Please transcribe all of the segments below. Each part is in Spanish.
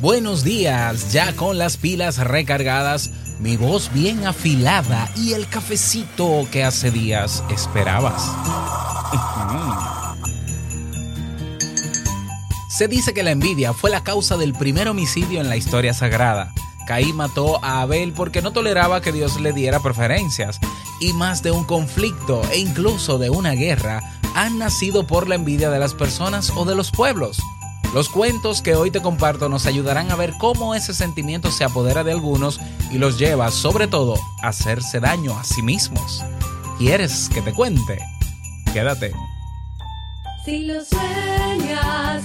Buenos días, ya con las pilas recargadas, mi voz bien afilada y el cafecito que hace días esperabas. Se dice que la envidia fue la causa del primer homicidio en la historia sagrada. Caín mató a Abel porque no toleraba que Dios le diera preferencias. Y más de un conflicto e incluso de una guerra han nacido por la envidia de las personas o de los pueblos. Los cuentos que hoy te comparto nos ayudarán a ver cómo ese sentimiento se apodera de algunos y los lleva, sobre todo, a hacerse daño a sí mismos. ¿Quieres que te cuente? Quédate. Si lo sueñas,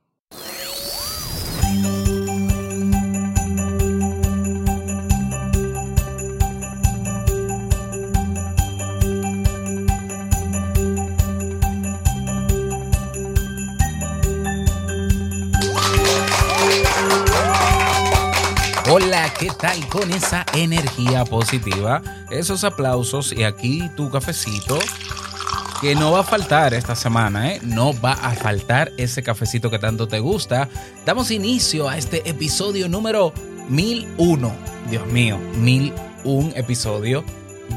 Hola, ¿qué tal con esa energía positiva? Esos aplausos y aquí tu cafecito. Que no va a faltar esta semana, ¿eh? No va a faltar ese cafecito que tanto te gusta. Damos inicio a este episodio número 1001. Dios mío, 1001 episodio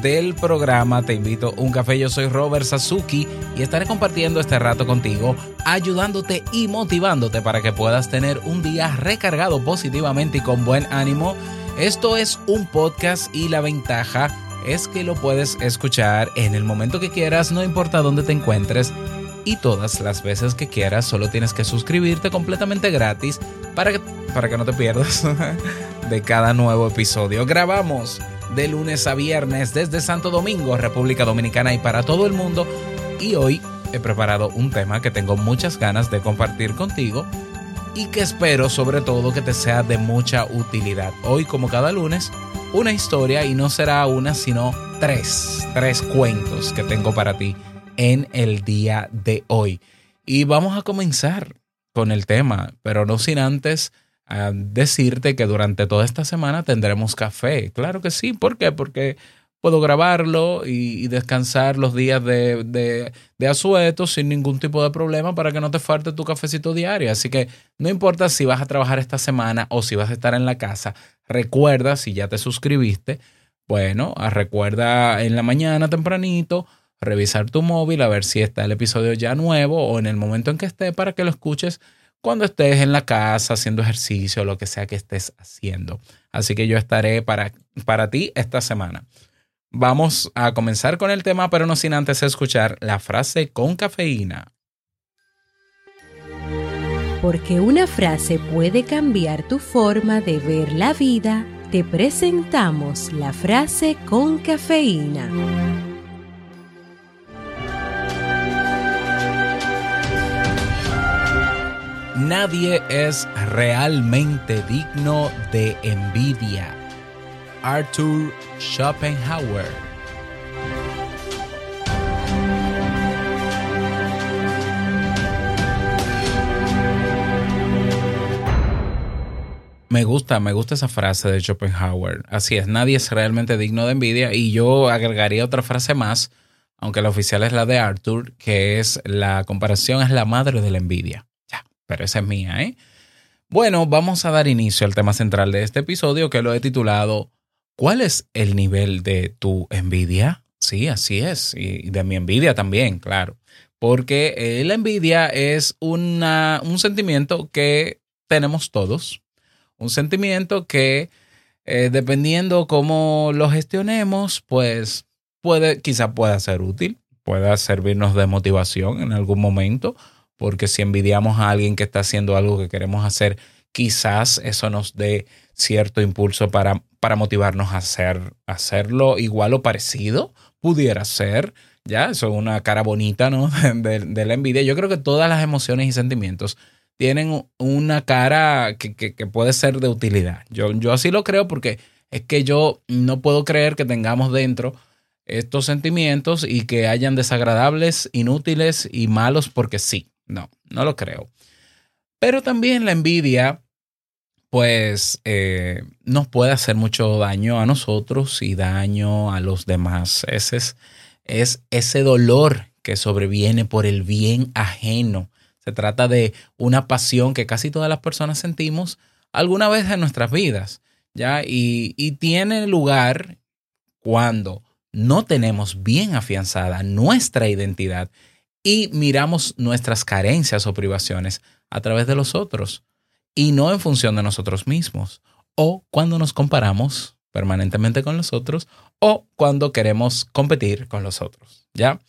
del programa Te invito a un café. Yo soy Robert Sasuki y estaré compartiendo este rato contigo, ayudándote y motivándote para que puedas tener un día recargado positivamente y con buen ánimo. Esto es un podcast y la ventaja es que lo puedes escuchar en el momento que quieras, no importa dónde te encuentres y todas las veces que quieras. Solo tienes que suscribirte completamente gratis para que, para que no te pierdas de cada nuevo episodio. Grabamos de lunes a viernes desde Santo Domingo, República Dominicana y para todo el mundo. Y hoy he preparado un tema que tengo muchas ganas de compartir contigo y que espero sobre todo que te sea de mucha utilidad. Hoy, como cada lunes, una historia y no será una, sino tres, tres cuentos que tengo para ti en el día de hoy. Y vamos a comenzar con el tema, pero no sin antes a decirte que durante toda esta semana tendremos café. Claro que sí. ¿Por qué? Porque puedo grabarlo y, descansar los días de, de, de, asueto sin ningún tipo de problema para que no te falte tu cafecito diario. Así que no importa si vas a trabajar esta semana o si vas a estar en la casa, recuerda si ya te suscribiste, bueno, recuerda en la mañana tempranito revisar tu móvil a ver si está el episodio ya nuevo o en el momento en que esté para que lo escuches cuando estés en la casa haciendo ejercicio lo que sea que estés haciendo. Así que yo estaré para, para ti esta semana. Vamos a comenzar con el tema, pero no sin antes escuchar la frase con cafeína. Porque una frase puede cambiar tu forma de ver la vida, te presentamos la frase con cafeína. Nadie es realmente digno de envidia. Arthur Schopenhauer. Me gusta, me gusta esa frase de Schopenhauer. Así es, nadie es realmente digno de envidia. Y yo agregaría otra frase más, aunque la oficial es la de Arthur, que es la comparación es la madre de la envidia. Pero esa es mía, ¿eh? Bueno, vamos a dar inicio al tema central de este episodio que lo he titulado ¿Cuál es el nivel de tu envidia? Sí, así es. Y de mi envidia también, claro. Porque eh, la envidia es una, un sentimiento que tenemos todos. Un sentimiento que, eh, dependiendo cómo lo gestionemos, pues puede, quizá pueda ser útil, pueda servirnos de motivación en algún momento, porque si envidiamos a alguien que está haciendo algo que queremos hacer, quizás eso nos dé cierto impulso para para motivarnos a hacer, hacerlo igual o parecido, pudiera ser, ya, eso es una cara bonita, ¿no? De, de la envidia. Yo creo que todas las emociones y sentimientos tienen una cara que, que- que puede ser de utilidad. Yo, yo así lo creo porque es que yo no puedo creer que tengamos dentro estos sentimientos y que hayan desagradables, inútiles y malos porque sí. No, no lo creo. Pero también la envidia, pues, eh, nos puede hacer mucho daño a nosotros y daño a los demás. Ese es, es ese dolor que sobreviene por el bien ajeno. Se trata de una pasión que casi todas las personas sentimos alguna vez en nuestras vidas, ¿ya? Y, y tiene lugar cuando no tenemos bien afianzada nuestra identidad y miramos nuestras carencias o privaciones a través de los otros y no en función de nosotros mismos. O cuando nos comparamos permanentemente con los otros o cuando queremos competir con los otros, ¿ya?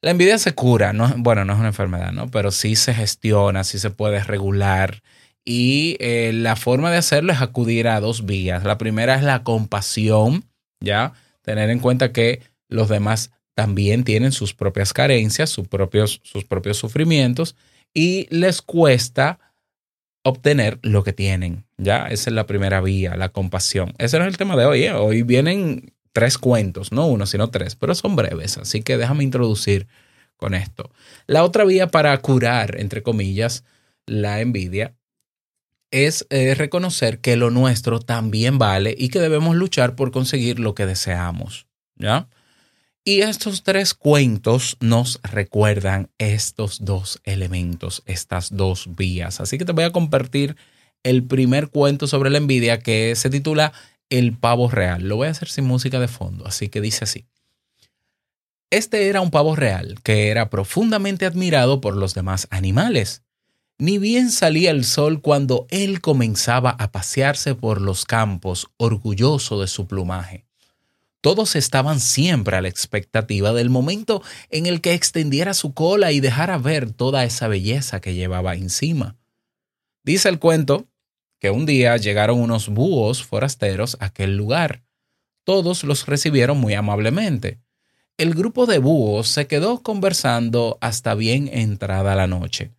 La envidia se cura, no, bueno, no es una enfermedad, ¿no? Pero sí se gestiona, sí se puede regular. Y eh, la forma de hacerlo es acudir a dos vías. La primera es la compasión, ¿ya? Tener en cuenta que los demás también tienen sus propias carencias, sus propios, sus propios sufrimientos y les cuesta obtener lo que tienen, ¿ya? Esa es la primera vía, la compasión. Ese no es el tema de hoy, ¿eh? Hoy vienen tres cuentos, no uno, sino tres, pero son breves, así que déjame introducir con esto. La otra vía para curar, entre comillas, la envidia es eh, reconocer que lo nuestro también vale y que debemos luchar por conseguir lo que deseamos, ¿ya? Y estos tres cuentos nos recuerdan estos dos elementos, estas dos vías. Así que te voy a compartir el primer cuento sobre la envidia que se titula El pavo real. Lo voy a hacer sin música de fondo, así que dice así. Este era un pavo real que era profundamente admirado por los demás animales. Ni bien salía el sol cuando él comenzaba a pasearse por los campos, orgulloso de su plumaje. Todos estaban siempre a la expectativa del momento en el que extendiera su cola y dejara ver toda esa belleza que llevaba encima. Dice el cuento que un día llegaron unos búhos forasteros a aquel lugar. Todos los recibieron muy amablemente. El grupo de búhos se quedó conversando hasta bien entrada la noche.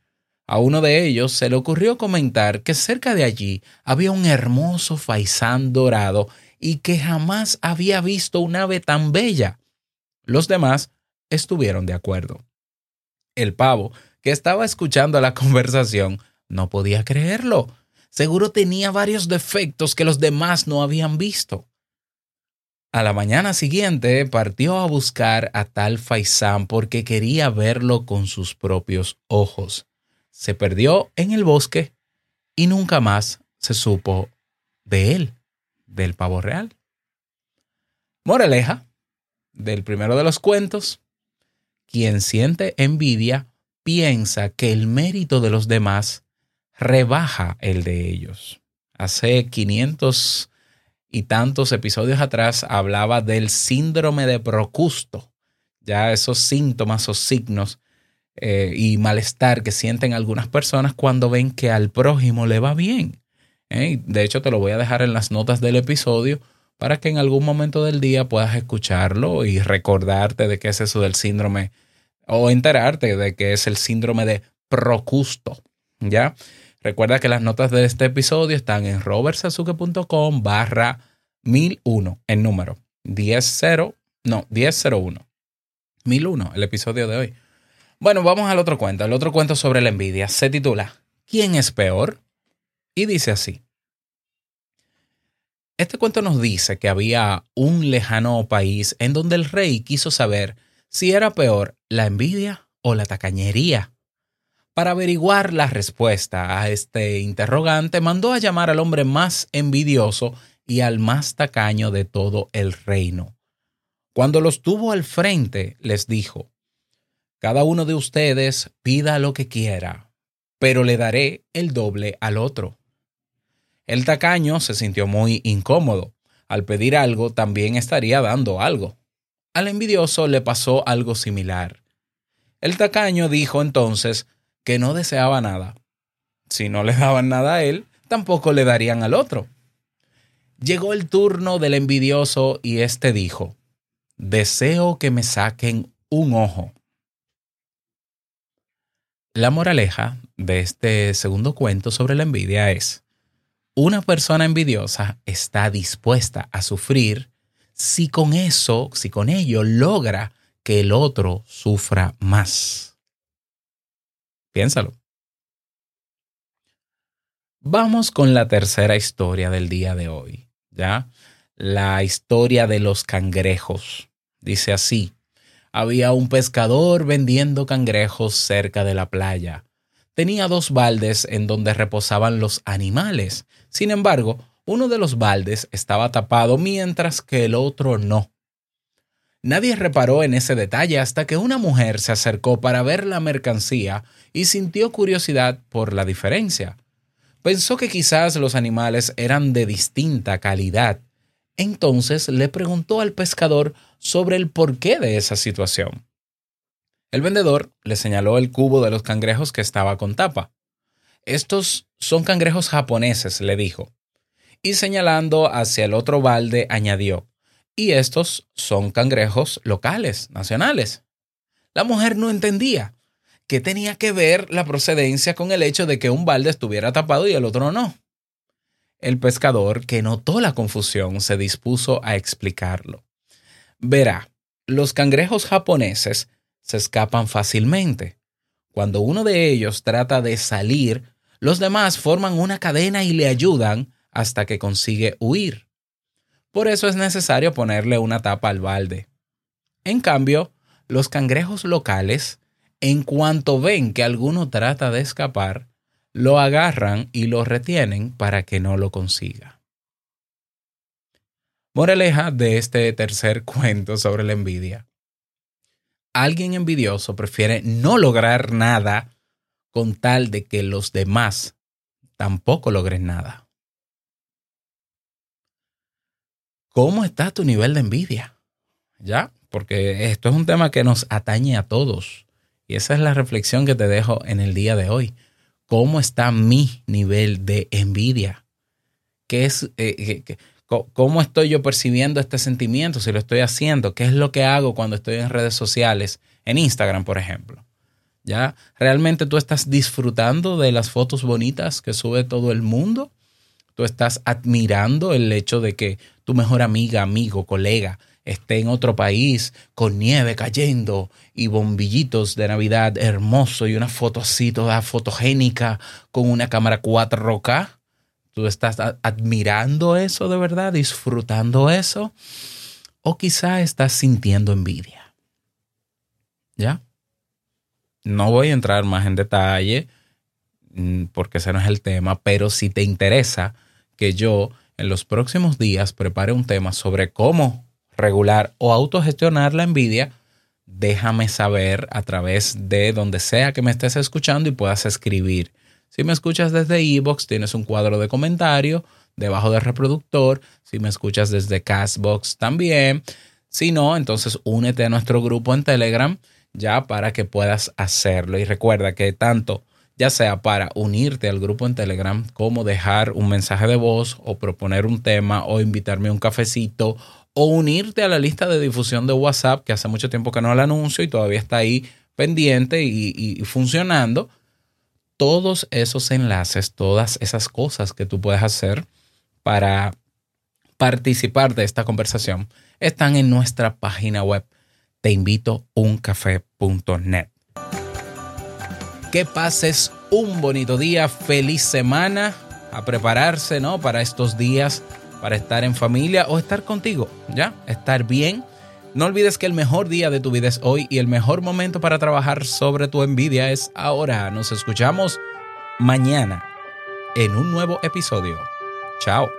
A uno de ellos se le ocurrió comentar que cerca de allí había un hermoso faisán dorado y que jamás había visto un ave tan bella. Los demás estuvieron de acuerdo. El pavo, que estaba escuchando la conversación, no podía creerlo. Seguro tenía varios defectos que los demás no habían visto. A la mañana siguiente partió a buscar a tal faisán porque quería verlo con sus propios ojos. Se perdió en el bosque y nunca más se supo de él del pavo real. Moraleja del primero de los cuentos. Quien siente envidia piensa que el mérito de los demás rebaja el de ellos. Hace 500 y tantos episodios atrás hablaba del síndrome de Procusto. Ya esos síntomas o signos eh, y malestar que sienten algunas personas cuando ven que al prójimo le va bien. ¿Eh? De hecho, te lo voy a dejar en las notas del episodio para que en algún momento del día puedas escucharlo y recordarte de qué es eso del síndrome o enterarte de que es el síndrome de Procusto. ¿Ya? Recuerda que las notas de este episodio están en robertsazuke.com barra 1001, el número 100, no, 1001. 1001, el episodio de hoy. Bueno, vamos al otro cuento. El otro cuento sobre la envidia se titula ¿Quién es peor? Y dice así. Este cuento nos dice que había un lejano país en donde el rey quiso saber si era peor la envidia o la tacañería. Para averiguar la respuesta a este interrogante, mandó a llamar al hombre más envidioso y al más tacaño de todo el reino. Cuando los tuvo al frente, les dijo, Cada uno de ustedes pida lo que quiera, pero le daré el doble al otro. El tacaño se sintió muy incómodo. Al pedir algo, también estaría dando algo. Al envidioso le pasó algo similar. El tacaño dijo entonces que no deseaba nada. Si no le daban nada a él, tampoco le darían al otro. Llegó el turno del envidioso y éste dijo, deseo que me saquen un ojo. La moraleja de este segundo cuento sobre la envidia es, una persona envidiosa está dispuesta a sufrir si con eso, si con ello logra que el otro sufra más. Piénsalo. Vamos con la tercera historia del día de hoy, ¿ya? La historia de los cangrejos. Dice así, había un pescador vendiendo cangrejos cerca de la playa. Tenía dos baldes en donde reposaban los animales. Sin embargo, uno de los baldes estaba tapado mientras que el otro no. Nadie reparó en ese detalle hasta que una mujer se acercó para ver la mercancía y sintió curiosidad por la diferencia. Pensó que quizás los animales eran de distinta calidad. Entonces le preguntó al pescador sobre el porqué de esa situación. El vendedor le señaló el cubo de los cangrejos que estaba con tapa. Estos son cangrejos japoneses, le dijo. Y señalando hacia el otro balde, añadió, y estos son cangrejos locales, nacionales. La mujer no entendía qué tenía que ver la procedencia con el hecho de que un balde estuviera tapado y el otro no. El pescador, que notó la confusión, se dispuso a explicarlo. Verá, los cangrejos japoneses se escapan fácilmente. Cuando uno de ellos trata de salir, los demás forman una cadena y le ayudan hasta que consigue huir. Por eso es necesario ponerle una tapa al balde. En cambio, los cangrejos locales, en cuanto ven que alguno trata de escapar, lo agarran y lo retienen para que no lo consiga. Moraleja de este tercer cuento sobre la envidia. Alguien envidioso prefiere no lograr nada con tal de que los demás tampoco logren nada. ¿Cómo está tu nivel de envidia? ¿Ya? Porque esto es un tema que nos atañe a todos. Y esa es la reflexión que te dejo en el día de hoy. ¿Cómo está mi nivel de envidia? ¿Qué es, eh, ¿Cómo estoy yo percibiendo este sentimiento? Si lo estoy haciendo, ¿qué es lo que hago cuando estoy en redes sociales? En Instagram, por ejemplo. ¿Ya? ¿Realmente tú estás disfrutando de las fotos bonitas que sube todo el mundo? ¿Tú estás admirando el hecho de que tu mejor amiga, amigo, colega esté en otro país con nieve cayendo y bombillitos de Navidad hermoso y una foto así toda fotogénica con una cámara 4K? ¿Tú estás admirando eso de verdad, disfrutando eso? ¿O quizá estás sintiendo envidia? ¿Ya? No voy a entrar más en detalle mm, porque ese no es el tema, pero si te interesa que yo en los próximos días prepare un tema sobre cómo regular o autogestionar la envidia, déjame saber a través de donde sea que me estés escuchando y puedas escribir. Si me escuchas desde Evox, tienes un cuadro de comentario debajo del reproductor. Si me escuchas desde Castbox también. Si no, entonces únete a nuestro grupo en Telegram ya para que puedas hacerlo. Y recuerda que tanto ya sea para unirte al grupo en Telegram, como dejar un mensaje de voz o proponer un tema o invitarme a un cafecito o unirte a la lista de difusión de WhatsApp, que hace mucho tiempo que no la anuncio y todavía está ahí pendiente y funcionando. Todos esos enlaces, todas esas cosas que tú puedes hacer para participar de esta conversación están en nuestra página web teinvitouncafé.net que pases un bonito día, feliz semana, a prepararse, ¿no? Para estos días, para estar en familia o estar contigo, ¿ya? Estar bien. No olvides que el mejor día de tu vida es hoy y el mejor momento para trabajar sobre tu envidia es ahora. Nos escuchamos mañana en un nuevo episodio. Chao.